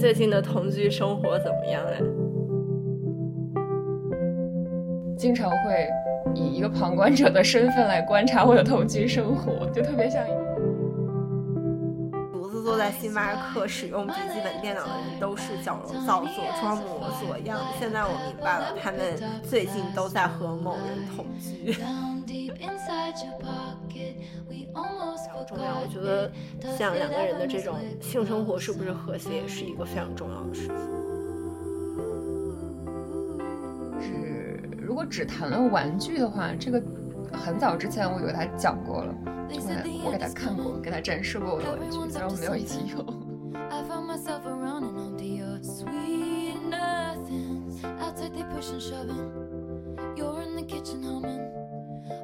最近的同居生活怎么样呀？经常会以一个旁观者的身份来观察我的同居生活，就特别像独自坐在星巴克使用笔记本电脑的人都是矫揉造作、装模作样。现在我明白了，他们最近都在和某人同居。重要，我觉得像两个人的这种性生活是不是和谐，也是一个非常重要的事。情。是，如果只谈论玩具的话，这个很早之前我有给他讲过了，我我给他看过，给他展示过我的玩具，虽然我没有一起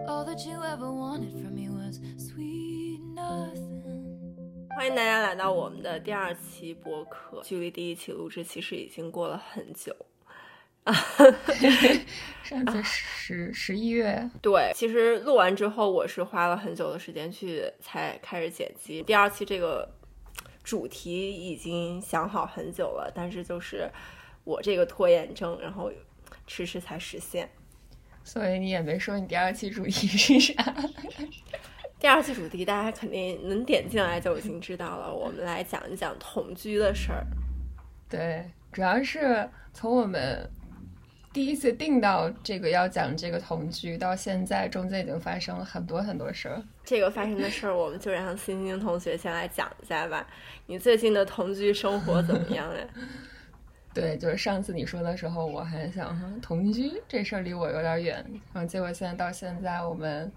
有。欢迎大家来到我们的第二期播客。距离第一期录制其实已经过了很久啊，上次十十一月。对，其实录完之后，我是花了很久的时间去才开始剪辑。第二期这个主题已经想好很久了，但是就是我这个拖延症，然后迟迟才实现。所以你也没说你第二期主题是啥？第二期主题大家肯定能点进来就已经知道了。我们来讲一讲同居的事儿。对，主要是从我们第一次定到这个要讲这个同居到现在，中间已经发生了很多很多事儿。这个发生的事儿，我们就让星星同学先来讲一下吧。你最近的同居生活怎么样呀？对，就是上次你说的时候，我还想同居这事儿离我有点远，然后结果现在到现在，我们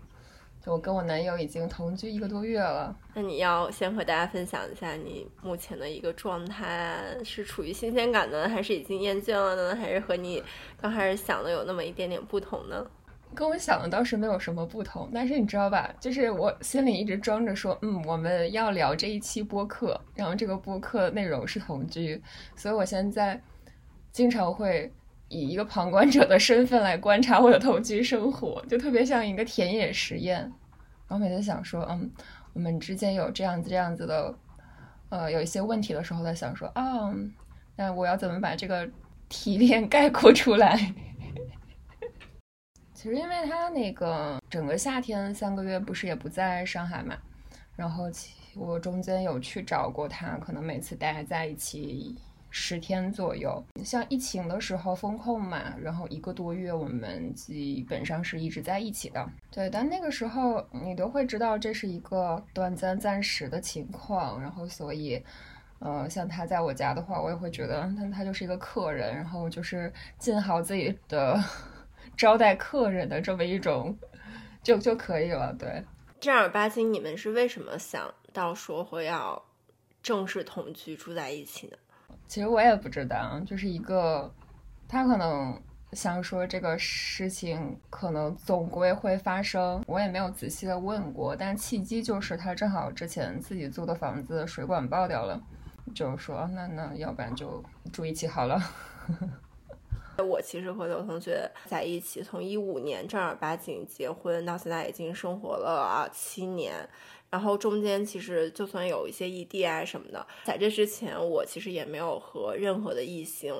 就我跟我男友已经同居一个多月了。那你要先和大家分享一下你目前的一个状态，是处于新鲜感呢，还是已经厌倦了呢，还是和你刚开始想的有那么一点点不同呢？跟我想的倒是没有什么不同，但是你知道吧，就是我心里一直装着说，嗯，我们要聊这一期播客，然后这个播客内容是同居，所以我现在经常会以一个旁观者的身份来观察我的同居生活，就特别像一个田野实验。然后每次想说，嗯，我们之间有这样子这样子的，呃，有一些问题的时候，在想说，啊，那我要怎么把这个提炼 概括出来？其实，因为他那个整个夏天三个月不是也不在上海嘛，然后我中间有去找过他，可能每次待在一起十天左右。像疫情的时候封控嘛，然后一个多月我们基本上是一直在一起的。对，但那个时候你都会知道这是一个短暂暂时的情况，然后所以，呃，像他在我家的话，我也会觉得他他就是一个客人，然后就是尽好自己的。招待客人的这么一种，就就可以了。对，正儿八经，你们是为什么想到说会要正式同居住在一起呢？其实我也不知道，就是一个他可能想说这个事情可能总归会发生，我也没有仔细的问过。但契机就是他正好之前自己租的房子水管爆掉了，就说那那要不然就住一起好了。我其实和刘同学在一起，从一五年正儿八经结婚到现在已经生活了啊七年，然后中间其实就算有一些异地啊什么的，在这之前我其实也没有和任何的异性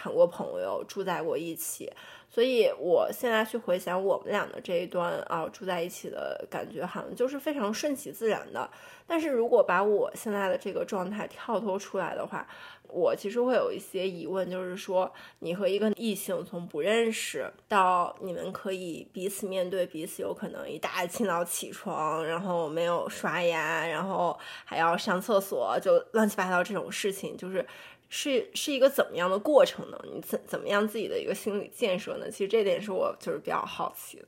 谈过朋友，住在过一起。所以，我现在去回想我们俩的这一段啊，住在一起的感觉，好像就是非常顺其自然的。但是如果把我现在的这个状态跳脱出来的话，我其实会有一些疑问，就是说，你和一个异性从不认识到你们可以彼此面对彼此，有可能一大清早起床，然后没有刷牙，然后还要上厕所，就乱七八糟这种事情，就是。是是一个怎么样的过程呢？你怎怎么样自己的一个心理建设呢？其实这点是我就是比较好奇的。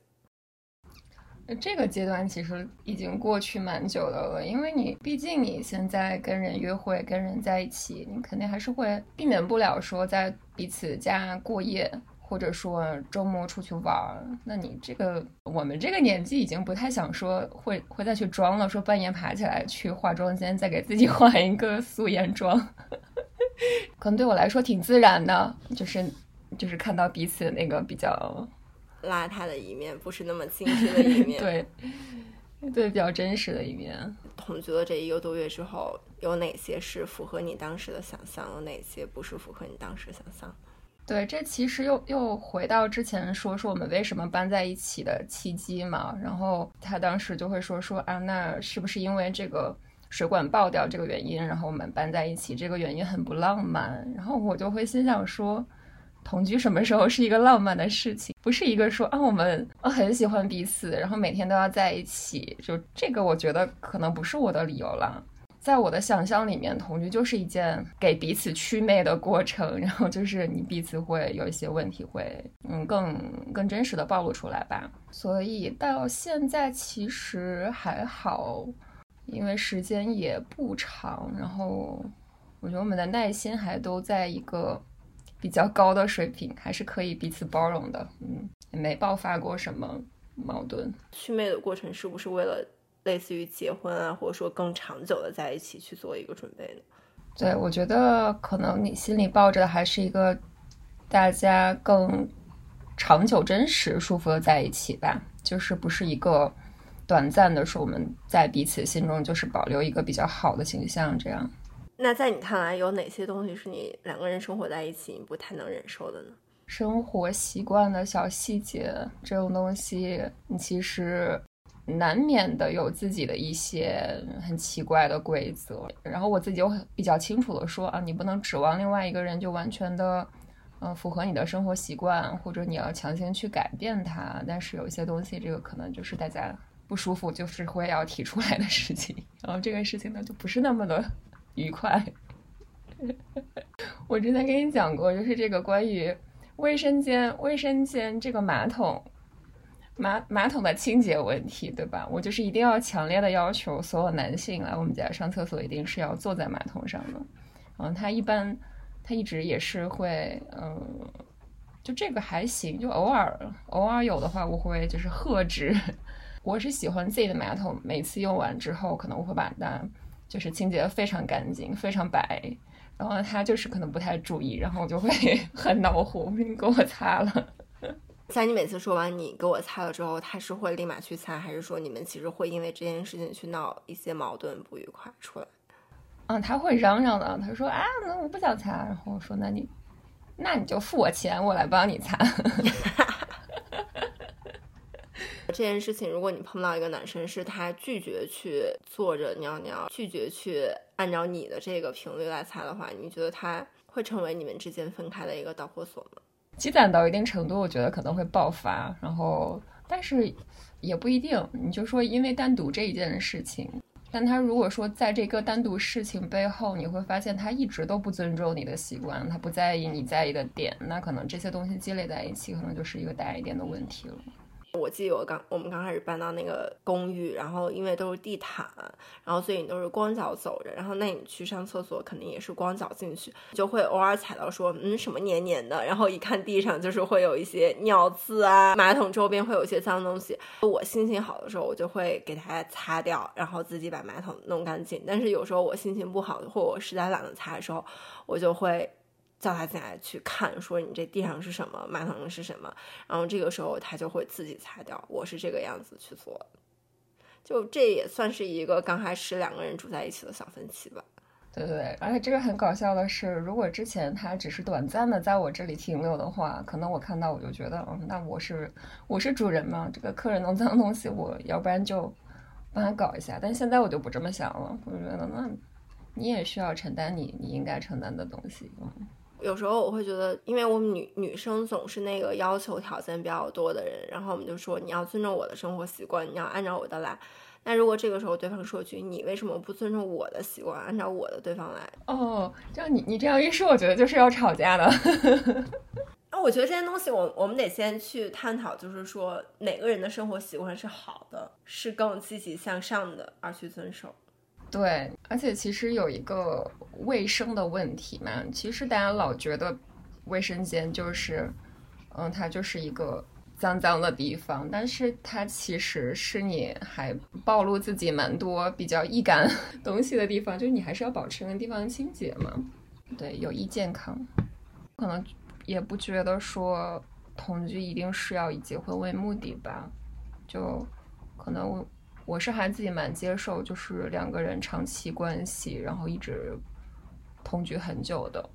这个阶段其实已经过去蛮久的了，因为你毕竟你现在跟人约会、跟人在一起，你肯定还是会避免不了说在彼此家过夜，或者说周末出去玩儿。那你这个我们这个年纪已经不太想说会会再去装了，说半夜爬起来去化妆间再给自己 化一个素颜妆。可能对我来说挺自然的，就是就是看到彼此那个比较邋遢的一面，不是那么精致的一面。对，对，比较真实的一面。同居了这一个多月之后，有哪些是符合你当时的想象，有哪些不是符合你当时想象？对，这其实又又回到之前说说我们为什么搬在一起的契机嘛。然后他当时就会说说啊，那是不是因为这个水管爆掉这个原因，然后我们搬在一起？这个原因很不浪漫。然后我就会心想说。同居什么时候是一个浪漫的事情？不是一个说啊，我们很喜欢彼此，然后每天都要在一起。就这个，我觉得可能不是我的理由了。在我的想象里面，同居就是一件给彼此祛魅的过程，然后就是你彼此会有一些问题，会嗯更更真实的暴露出来吧。所以到现在其实还好，因为时间也不长，然后我觉得我们的耐心还都在一个。比较高的水平，还是可以彼此包容的，嗯，也没爆发过什么矛盾。祛魅的过程是不是为了类似于结婚啊，或者说更长久的在一起去做一个准备呢？对，我觉得可能你心里抱着的还是一个大家更长久、真实、舒服的在一起吧，就是不是一个短暂的说我们在彼此心中就是保留一个比较好的形象这样。那在你看来，有哪些东西是你两个人生活在一起你不太能忍受的呢？生活习惯的小细节这种东西，你其实难免的有自己的一些很奇怪的规则。然后我自己又比较清楚的说啊，你不能指望另外一个人就完全的，嗯，符合你的生活习惯，或者你要强行去改变他。但是有一些东西，这个可能就是大家不舒服，就是会要提出来的事情。然后这个事情呢，就不是那么的。愉快。我之前跟你讲过，就是这个关于卫生间、卫生间这个马桶、马马桶的清洁问题，对吧？我就是一定要强烈的要求所有男性来我们家上厕所，一定是要坐在马桶上的。嗯，他一般他一直也是会，嗯，就这个还行，就偶尔偶尔有的话，我会就是喝止。我是喜欢自己的马桶，每次用完之后，可能我会把它。就是清洁的非常干净，非常白，然后他就是可能不太注意，然后我就会 很恼火，我说你给我擦了。在你每次说完你给我擦了之后，他是会立马去擦，还是说你们其实会因为这件事情去闹一些矛盾不愉快出来？嗯，他会嚷嚷的，他说啊，那我不想擦，然后我说那你那你就付我钱，我来帮你擦。这件事情，如果你碰到一个男生，是他拒绝去坐着尿尿，拒绝去按照你的这个频率来擦的话，你觉得他会成为你们之间分开的一个导火索吗？积攒到一定程度，我觉得可能会爆发。然后，但是也不一定。你就说，因为单独这一件事情，但他如果说在这个单独事情背后，你会发现他一直都不尊重你的习惯，他不在意你在意的点，那可能这些东西积累在一起，可能就是一个大一点的问题了。我记得我刚我们刚开始搬到那个公寓，然后因为都是地毯，然后所以你都是光脚走着，然后那你去上厕所肯定也是光脚进去，就会偶尔踩到说嗯什么黏黏的，然后一看地上就是会有一些尿渍啊，马桶周边会有一些脏东西。我心情好的时候，我就会给它擦掉，然后自己把马桶弄干净。但是有时候我心情不好，或我实在懒得擦的时候，我就会。叫他进来去看，说你这地上是什么，马桶是什么，然后这个时候他就会自己擦掉。我是这个样子去做，就这也算是一个刚开始两个人住在一起的小分歧吧。对对对，而且这个很搞笑的是，如果之前他只是短暂的在我这里停留的话，可能我看到我就觉得，嗯，那我是我是主人嘛，这个客人弄脏东西，我要不然就帮他搞一下。但现在我就不这么想了，我觉得那你也需要承担你你应该承担的东西，嗯。有时候我会觉得，因为我们女女生总是那个要求条件比较多的人，然后我们就说你要尊重我的生活习惯，你要按照我的来。那如果这个时候对方说句你为什么不尊重我的习惯，按照我的对方来？哦，这样你你这样一说，我觉得就是要吵架的。那我觉得这些东西，我我们得先去探讨，就是说哪个人的生活习惯是好的，是更积极向上的，而去遵守。对，而且其实有一个卫生的问题嘛，其实大家老觉得卫生间就是，嗯，它就是一个脏脏的地方，但是它其实是你还暴露自己蛮多比较易感 东西的地方，就是你还是要保持那个地方清洁嘛。对，有益健康，可能也不觉得说同居一定是要以结婚为目的吧，就可能。我我是还自己蛮接受，就是两个人长期关系，然后一直同居很久的。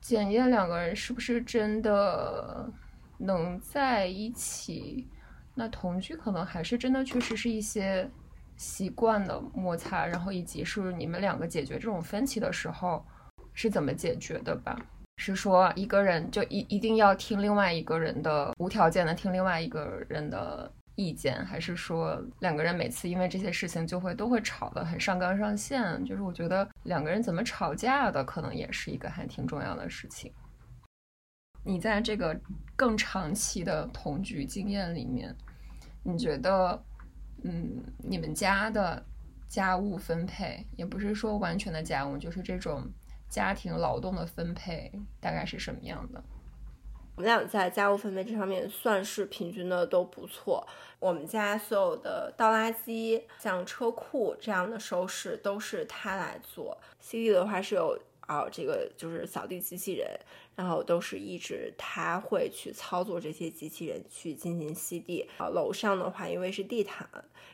检验两个人是不是真的能在一起，那同居可能还是真的确实是一些习惯的摩擦，然后以及是你们两个解决这种分歧的时候是怎么解决的吧？是说一个人就一一定要听另外一个人的，无条件的听另外一个人的？意见，还是说两个人每次因为这些事情就会都会吵得很上纲上线？就是我觉得两个人怎么吵架的，可能也是一个还挺重要的事情。你在这个更长期的同居经验里面，你觉得，嗯，你们家的家务分配，也不是说完全的家务，就是这种家庭劳动的分配，大概是什么样的？我们俩在家务分配这方面算是平均的都不错。我们家所有的倒垃圾、像车库这样的收拾都是他来做。吸地的话是有啊，这个就是扫地机器人，然后都是一直他会去操作这些机器人去进行吸地。啊，楼上的话因为是地毯，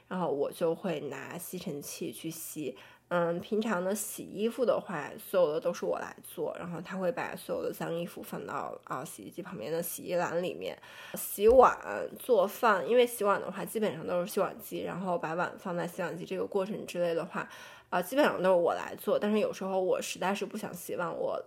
然后我就会拿吸尘器去吸。嗯，平常的洗衣服的话，所有的都是我来做，然后他会把所有的脏衣服放到啊洗衣机旁边的洗衣篮里面。洗碗、做饭，因为洗碗的话基本上都是洗碗机，然后把碗放在洗碗机这个过程之类的话，啊，基本上都是我来做。但是有时候我实在是不想洗碗，我。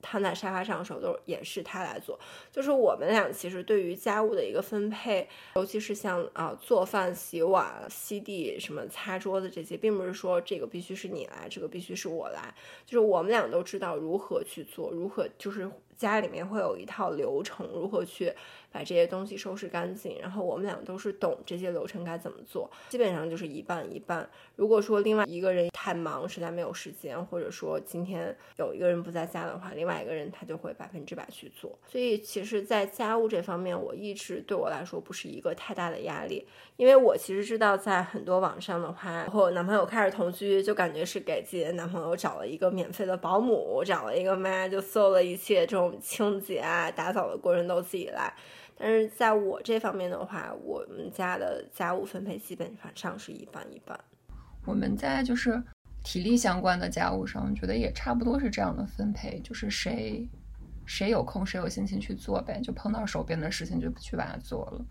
瘫在沙发上的时候，都也是他来做。就是我们俩其实对于家务的一个分配，尤其是像啊做饭、洗碗、吸地、什么擦桌子这些，并不是说这个必须是你来，这个必须是我来。就是我们俩都知道如何去做，如何就是家里面会有一套流程，如何去。把这些东西收拾干净，然后我们俩都是懂这些流程该怎么做，基本上就是一半一半。如果说另外一个人太忙，实在没有时间，或者说今天有一个人不在家的话，另外一个人他就会百分之百去做。所以其实，在家务这方面，我一直对我来说不是一个太大的压力，因为我其实知道，在很多网上的话，和我男朋友开始同居，就感觉是给自己的男朋友找了一个免费的保姆，找了一个妈，就所有的一切这种种清洁啊、打扫的过程都自己来。但是在我这方面的话，我们家的家务分配基本上是一半一半。我们在就是体力相关的家务上，觉得也差不多是这样的分配，就是谁谁有空谁有心情去做呗，就碰到手边的事情就去把它做了。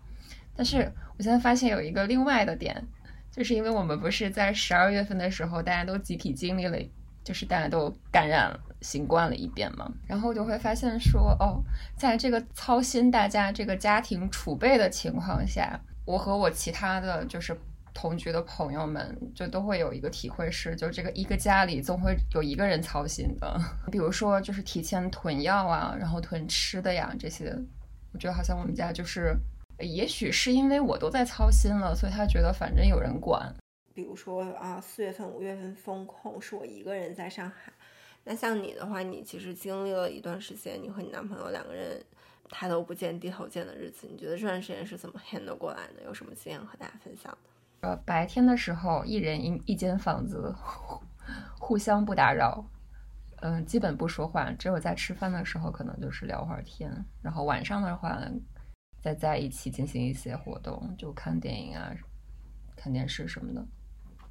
但是我现在发现有一个另外的点，就是因为我们不是在十二月份的时候，大家都集体经历了。就是大家都感染了新冠了一遍嘛，然后就会发现说，哦，在这个操心大家这个家庭储备的情况下，我和我其他的就是同居的朋友们，就都会有一个体会是，就这个一个家里总会有一个人操心的。比如说，就是提前囤药啊，然后囤吃的呀这些，我觉得好像我们家就是，也许是因为我都在操心了，所以他觉得反正有人管。比如说啊，四月份、五月份封控是我一个人在上海。那像你的话，你其实经历了一段时间，你和你男朋友两个人抬头不见低头见的日子。你觉得这段时间是怎么 handle 过来的？有什么经验和大家分享的？呃，白天的时候，一人一一间房子，互相不打扰，嗯，基本不说话，只有在吃饭的时候可能就是聊会儿天。然后晚上的话，再在一起进行一些活动，就看电影啊、看电视什么的。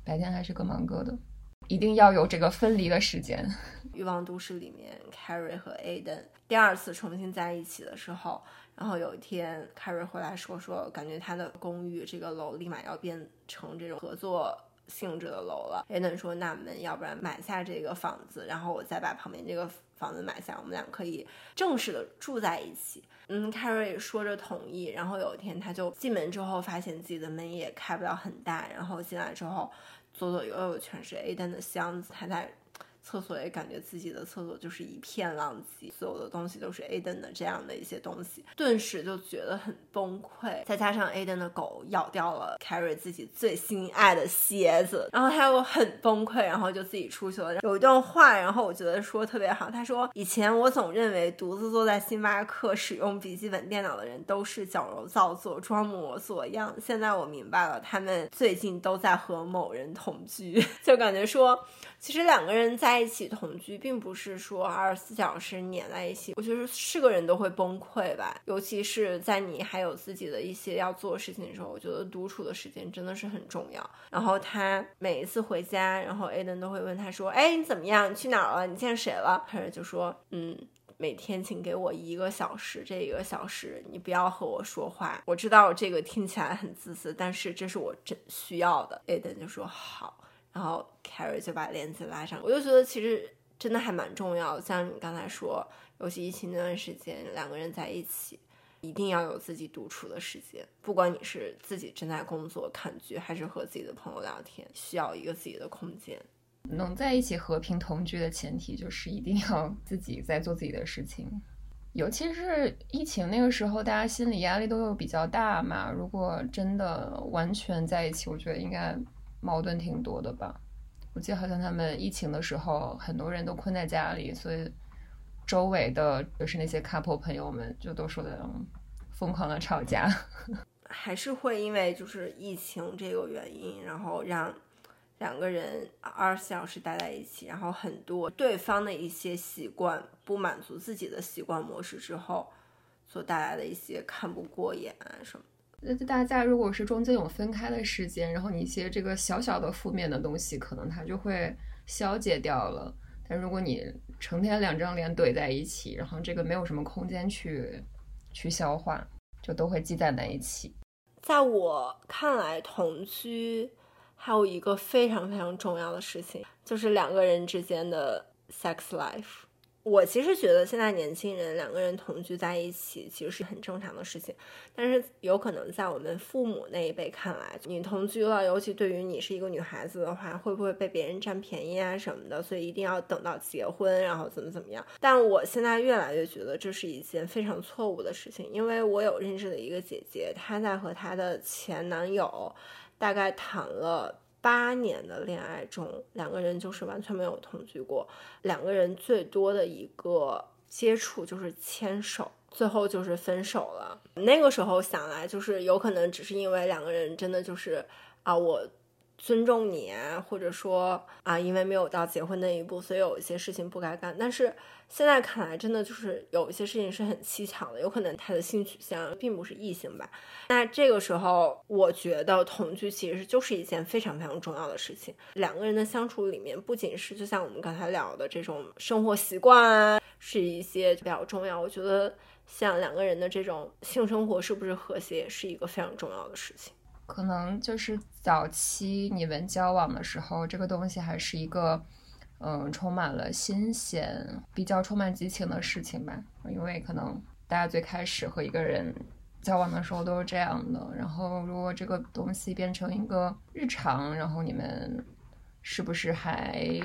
白天还是各忙各的，一定要有这个分离的时间。欲望都市里面，Carrie 和 Aden 第二次重新在一起的时候，然后有一天，Carrie 回来说说，感觉他的公寓这个楼立马要变成这种合作性质的楼了。Aden 说，那我们要不然买下这个房子，然后我再把旁边这个房子买下，我们俩可以正式的住在一起。嗯，Carrie 说着同意，然后有一天他就进门之后，发现自己的门也开不了很大，然后进来之后。左左右右全是 A 单的箱子，他在。厕所也感觉自己的厕所就是一片狼藉，所有的东西都是 Aiden 的这样的一些东西，顿时就觉得很崩溃。再加上 Aiden 的狗咬掉了 Carrie 自己最心爱的鞋子，然后他又很崩溃，然后就自己出去了。有一段话，然后我觉得说特别好，他说：“以前我总认为独自坐在星巴克使用笔记本电脑的人都是矫揉造作、装模作样，现在我明白了，他们最近都在和某人同居。”就感觉说，其实两个人在。在一起同居，并不是说二十四小时黏在一起。我觉得是个人都会崩溃吧，尤其是在你还有自己的一些要做事情的时候，我觉得独处的时间真的是很重要。然后他每一次回家，然后 Aiden 都会问他说：“哎，你怎么样？你去哪儿了？你见谁了？”他就说：“嗯。”每天请给我一个小时，这一个小时你不要和我说话。我知道这个听起来很自私，但是这是我真需要的。”Aiden 就说好，然后 Carrie 就把帘子拉上。我就觉得其实真的还蛮重要。像你刚才说，尤其疫情那段时间，两个人在一起，一定要有自己独处的时间。不管你是自己正在工作看剧，还是和自己的朋友聊天，需要一个自己的空间。能在一起和平同居的前提就是一定要自己在做自己的事情，尤其是疫情那个时候，大家心理压力都有比较大嘛。如果真的完全在一起，我觉得应该矛盾挺多的吧。我记得好像他们疫情的时候，很多人都困在家里，所以周围的就是那些 couple 朋友们就都说的疯狂的吵架，还是会因为就是疫情这个原因，然后让。两个人二十四小时待在一起，然后很多对方的一些习惯不满足自己的习惯模式之后，所带来的一些看不过眼什么。那大家如果是中间有分开的时间，然后你一些这个小小的负面的东西，可能它就会消解掉了。但如果你成天两张脸怼在一起，然后这个没有什么空间去去消化，就都会积攒在一起。在我看来，同居。还有一个非常非常重要的事情，就是两个人之间的 sex life。我其实觉得现在年轻人两个人同居在一起，其实是很正常的事情。但是有可能在我们父母那一辈看来，你同居了，尤其对于你是一个女孩子的话，会不会被别人占便宜啊什么的？所以一定要等到结婚，然后怎么怎么样。但我现在越来越觉得这是一件非常错误的事情，因为我有认识的一个姐姐，她在和她的前男友。大概谈了八年的恋爱中，两个人就是完全没有同居过。两个人最多的一个接触就是牵手，最后就是分手了。那个时候想来，就是有可能只是因为两个人真的就是啊，我。尊重你，或者说啊，因为没有到结婚那一步，所以有一些事情不该干。但是现在看来，真的就是有一些事情是很蹊跷的，有可能他的性取向并不是异性吧。那这个时候，我觉得同居其实就是一件非常非常重要的事情。两个人的相处里面，不仅是就像我们刚才聊的这种生活习惯啊，是一些比较重要。我觉得像两个人的这种性生活是不是和谐，是一个非常重要的事情。可能就是早期你们交往的时候，这个东西还是一个，嗯，充满了新鲜、比较充满激情的事情吧。因为可能大家最开始和一个人交往的时候都是这样的。然后，如果这个东西变成一个日常，然后你们是不是还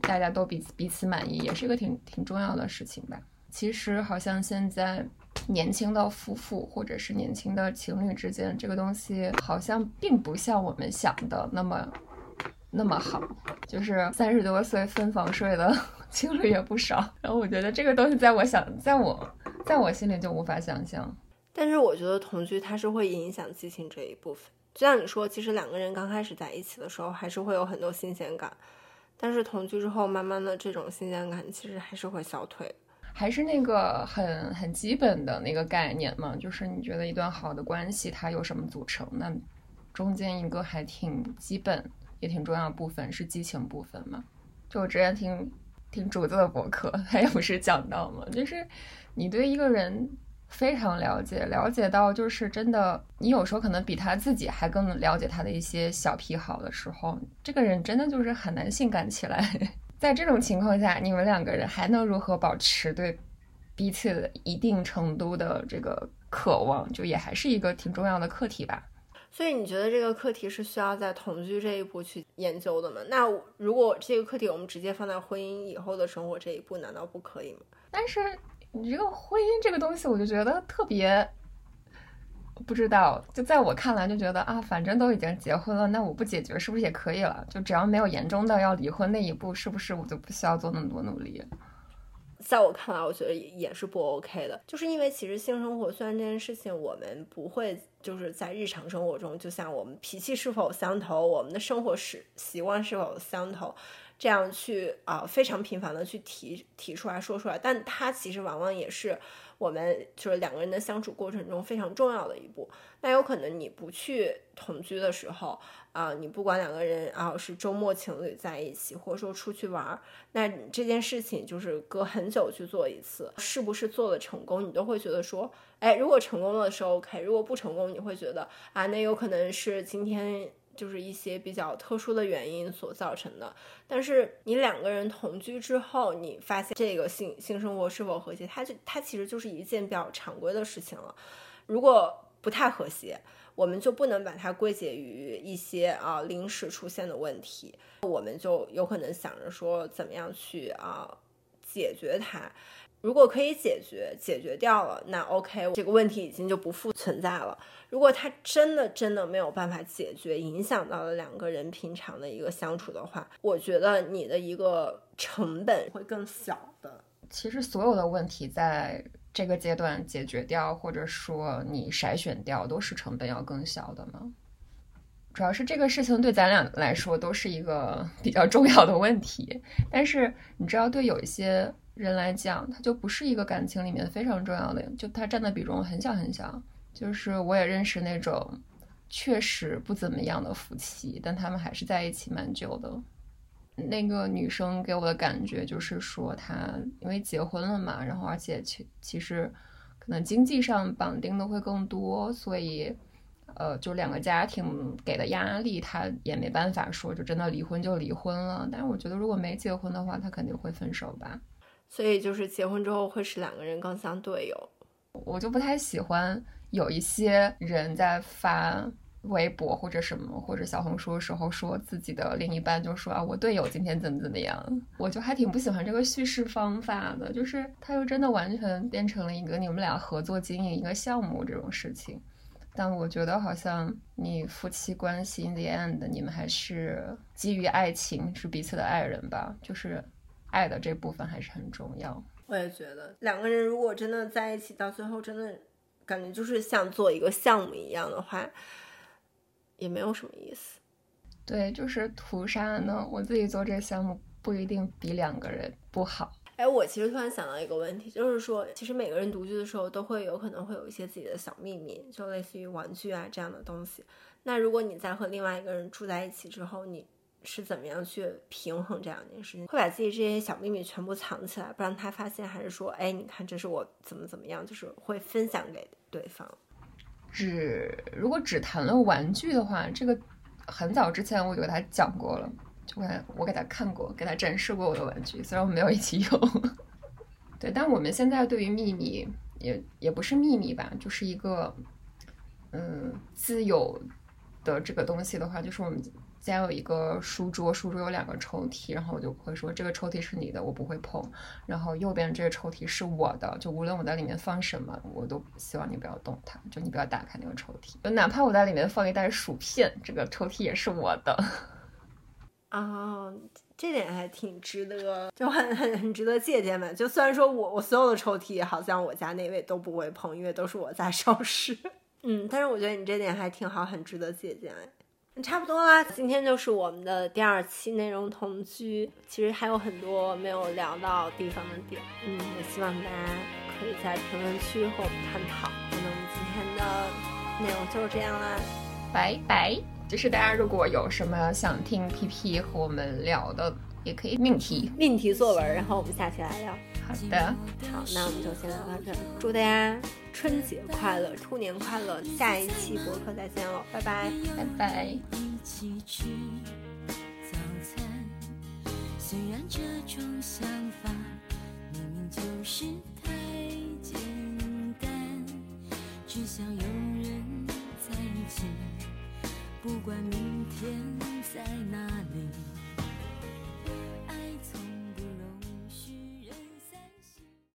大家都彼此彼此满意，也是一个挺挺重要的事情吧。其实好像现在。年轻的夫妇或者是年轻的情侣之间，这个东西好像并不像我们想的那么那么好。就是三十多岁分房睡的 情侣也不少。然后我觉得这个东西，在我想，在我在我心里就无法想象。但是我觉得同居它是会影响激情这一部分。就像你说，其实两个人刚开始在一起的时候，还是会有很多新鲜感。但是同居之后，慢慢的这种新鲜感其实还是会消退。还是那个很很基本的那个概念嘛，就是你觉得一段好的关系它由什么组成？那中间一个还挺基本也挺重要部分是激情部分嘛。就我之前听听竹子的博客，他也不是讲到嘛，就是你对一个人非常了解，了解到就是真的，你有时候可能比他自己还更了解他的一些小癖好的时候，这个人真的就是很难性感起来。在这种情况下，你们两个人还能如何保持对彼此的一定程度的这个渴望，就也还是一个挺重要的课题吧。所以你觉得这个课题是需要在同居这一步去研究的吗？那如果这个课题我们直接放在婚姻以后的生活这一步，难道不可以吗？但是你这个婚姻这个东西，我就觉得特别。不知道，就在我看来，就觉得啊，反正都已经结婚了，那我不解决是不是也可以了？就只要没有严重到要离婚那一步，是不是我就不需要做那么多努力？在我看来，我觉得也是不 OK 的，就是因为其实性生活虽然这件事情我们不会就是在日常生活中，就像我们脾气是否相投，我们的生活是习惯是否相投，这样去啊非常频繁的去提提出来说出来，但它其实往往也是我们就是两个人的相处过程中非常重要的一步。那有可能你不去同居的时候啊，你不管两个人啊是周末情侣在一起，或者说出去玩，那这件事情就是隔很久去做一次，是不是做的成功，你都会觉得说，哎，如果成功了是 OK，如果不成功，你会觉得啊，那有可能是今天。就是一些比较特殊的原因所造成的，但是你两个人同居之后，你发现这个性性生活是否和谐，它就它其实就是一件比较常规的事情了。如果不太和谐，我们就不能把它归结于一些啊临时出现的问题，我们就有可能想着说怎么样去啊解决它。如果可以解决，解决掉了，那 OK，这个问题已经就不复存在了。如果他真的真的没有办法解决，影响到了两个人平常的一个相处的话，我觉得你的一个成本会更小的。其实所有的问题在这个阶段解决掉，或者说你筛选掉，都是成本要更小的吗。主要是这个事情对咱俩来说都是一个比较重要的问题，但是你知道，对有一些。人来讲，他就不是一个感情里面非常重要的，就他占的比重很小很小。就是我也认识那种确实不怎么样的夫妻，但他们还是在一起蛮久的。那个女生给我的感觉就是说，她因为结婚了嘛，然后而且其其实可能经济上绑定的会更多，所以呃，就两个家庭给的压力，他也没办法说就真的离婚就离婚了。但是我觉得如果没结婚的话，他肯定会分手吧。所以就是结婚之后会使两个人更像队友，我就不太喜欢有一些人在发微博或者什么或者小红书的时候说自己的另一半就说啊我队友今天怎么怎么样，我就还挺不喜欢这个叙事方法的，就是他又真的完全变成了一个你们俩合作经营一个项目这种事情，但我觉得好像你夫妻关系 in the end 你们还是基于爱情是彼此的爱人吧，就是。爱的这部分还是很重要。我也觉得，两个人如果真的在一起，到最后真的感觉就是像做一个项目一样的话，也没有什么意思。对，就是图啥呢？我自己做这个项目不一定比两个人不好。哎，我其实突然想到一个问题，就是说，其实每个人独居的时候都会有可能会有一些自己的小秘密，就类似于玩具啊这样的东西。那如果你在和另外一个人住在一起之后，你是怎么样去平衡这两件事情？会把自己这些小秘密全部藏起来，不让他发现，还是说，哎，你看，这是我怎么怎么样，就是会分享给对方？只如果只谈论玩具的话，这个很早之前我就给他讲过了，就给他我给他看过，给他展示过我的玩具，虽然我们没有一起用。对，但我们现在对于秘密也也不是秘密吧，就是一个嗯自有的这个东西的话，就是我们。家有一个书桌，书桌有两个抽屉，然后我就会说这个抽屉是你的，我不会碰。然后右边这个抽屉是我的，就无论我在里面放什么，我都希望你不要动它，就你不要打开那个抽屉。就哪怕我在里面放一袋薯片，这个抽屉也是我的。啊，这点还挺值得，就很很很值得借鉴嘛。就虽然说我我所有的抽屉好像我家那位都不会碰，因为都是我在收拾。嗯，但是我觉得你这点还挺好，很值得借鉴哎。差不多啦，今天就是我们的第二期内容同居，其实还有很多没有聊到地方的点，嗯，也希望大家可以在评论区和我们探讨。那我们今天的内容就是这样啦，拜拜。就是大家如果有什么想听 PP 和我们聊的，也可以命题命题作文，然后我们下期来聊。好的，好，那我们就先聊到这，祝大家。春节快乐，兔年快乐！下一期博客再见喽，拜拜，拜拜。虽然这种想法明明就是太简单，只想有人在一起，不管明天在哪里